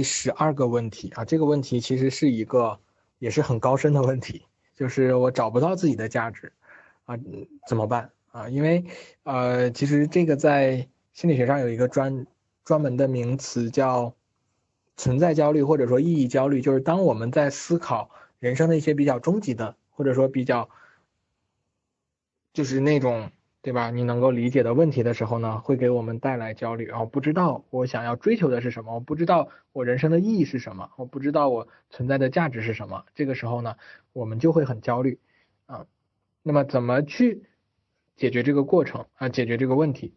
第十二个问题啊，这个问题其实是一个也是很高深的问题，就是我找不到自己的价值啊，怎么办啊？因为呃，其实这个在心理学上有一个专专门的名词叫存在焦虑或者说意义焦虑，就是当我们在思考人生的一些比较终极的或者说比较就是那种。对吧？你能够理解的问题的时候呢，会给我们带来焦虑啊！不知道我想要追求的是什么，我不知道我人生的意义是什么，我不知道我存在的价值是什么。这个时候呢，我们就会很焦虑啊。那么怎么去解决这个过程啊？解决这个问题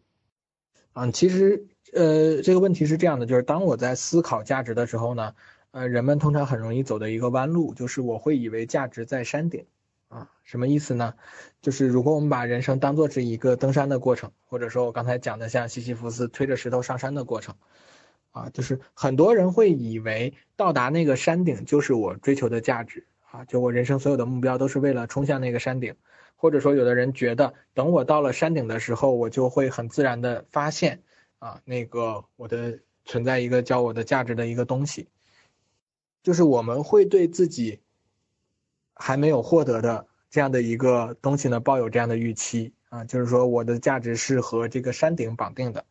啊？其实呃，这个问题是这样的，就是当我在思考价值的时候呢，呃，人们通常很容易走的一个弯路，就是我会以为价值在山顶。啊，什么意思呢？就是如果我们把人生当做是一个登山的过程，或者说我刚才讲的像西西弗斯推着石头上山的过程，啊，就是很多人会以为到达那个山顶就是我追求的价值啊，就我人生所有的目标都是为了冲向那个山顶，或者说有的人觉得等我到了山顶的时候，我就会很自然的发现啊，那个我的存在一个叫我的价值的一个东西，就是我们会对自己。还没有获得的这样的一个东西呢，抱有这样的预期啊，就是说我的价值是和这个山顶绑定的，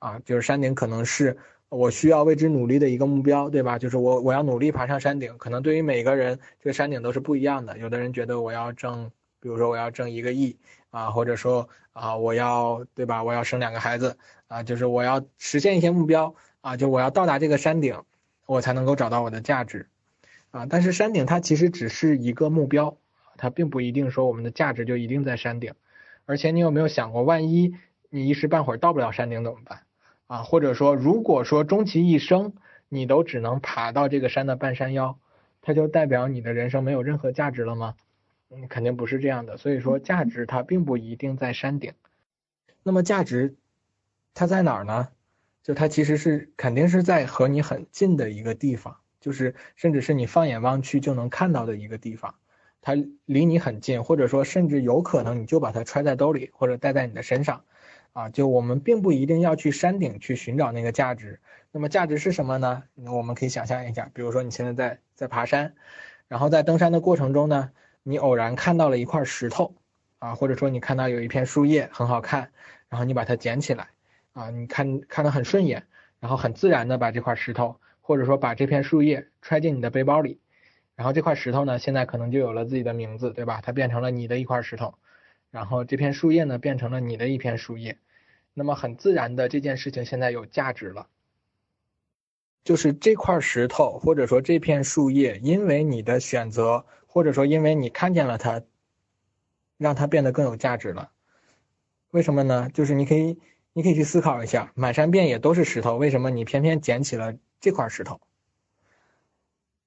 啊，就是山顶可能是我需要为之努力的一个目标，对吧？就是我我要努力爬上山顶，可能对于每个人这个山顶都是不一样的。有的人觉得我要挣，比如说我要挣一个亿啊，或者说啊我要对吧？我要生两个孩子啊，就是我要实现一些目标啊，就我要到达这个山顶，我才能够找到我的价值。啊，但是山顶它其实只是一个目标，它并不一定说我们的价值就一定在山顶。而且你有没有想过，万一你一时半会儿到不了山顶怎么办？啊，或者说如果说终其一生你都只能爬到这个山的半山腰，它就代表你的人生没有任何价值了吗？嗯，肯定不是这样的。所以说价值它并不一定在山顶。那么价值它在哪儿呢？就它其实是肯定是在和你很近的一个地方。就是，甚至是你放眼望去就能看到的一个地方，它离你很近，或者说甚至有可能你就把它揣在兜里或者带在你的身上，啊，就我们并不一定要去山顶去寻找那个价值。那么价值是什么呢？我们可以想象一下，比如说你现在在在爬山，然后在登山的过程中呢，你偶然看到了一块石头，啊，或者说你看到有一片树叶很好看，然后你把它捡起来，啊，你看看得很顺眼，然后很自然的把这块石头。或者说把这片树叶揣进你的背包里，然后这块石头呢，现在可能就有了自己的名字，对吧？它变成了你的一块石头，然后这片树叶呢，变成了你的一片树叶。那么很自然的，这件事情现在有价值了，就是这块石头或者说这片树叶，因为你的选择，或者说因为你看见了它，让它变得更有价值了。为什么呢？就是你可以，你可以去思考一下，满山遍野都是石头，为什么你偏偏捡起了？这块石头，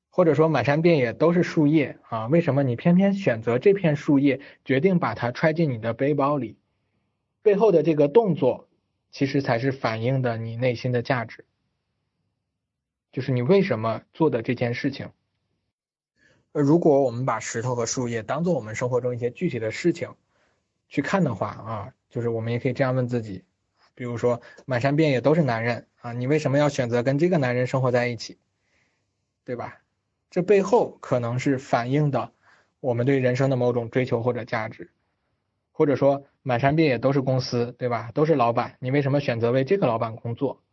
或者说满山遍野都是树叶啊，为什么你偏偏选择这片树叶，决定把它揣进你的背包里？背后的这个动作，其实才是反映的你内心的价值，就是你为什么做的这件事情。呃，如果我们把石头和树叶当做我们生活中一些具体的事情去看的话啊，就是我们也可以这样问自己。比如说，满山遍野都是男人啊，你为什么要选择跟这个男人生活在一起，对吧？这背后可能是反映的我们对人生的某种追求或者价值，或者说满山遍野都是公司，对吧？都是老板，你为什么选择为这个老板工作？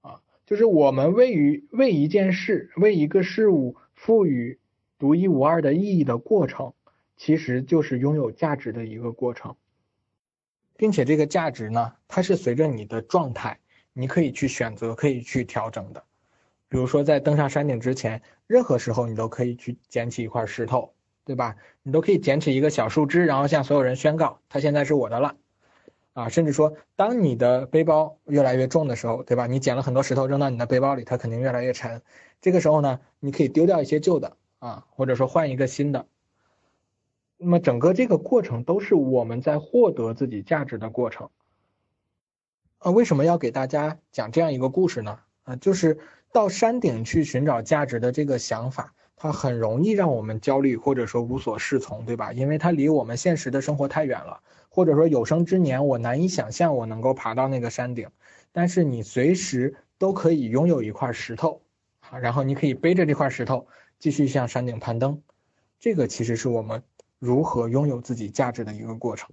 啊，就是我们为于为一件事、为一个事物赋予独一无二的意义的过程，其实就是拥有价值的一个过程。并且这个价值呢，它是随着你的状态，你可以去选择，可以去调整的。比如说在登上山顶之前，任何时候你都可以去捡起一块石头，对吧？你都可以捡起一个小树枝，然后向所有人宣告，它现在是我的了。啊，甚至说，当你的背包越来越重的时候，对吧？你捡了很多石头扔到你的背包里，它肯定越来越沉。这个时候呢，你可以丢掉一些旧的啊，或者说换一个新的。那么整个这个过程都是我们在获得自己价值的过程。啊，为什么要给大家讲这样一个故事呢？啊，就是到山顶去寻找价值的这个想法，它很容易让我们焦虑或者说无所适从，对吧？因为它离我们现实的生活太远了，或者说有生之年我难以想象我能够爬到那个山顶。但是你随时都可以拥有一块石头，啊，然后你可以背着这块石头继续向山顶攀登。这个其实是我们如何拥有自己价值的一个过程。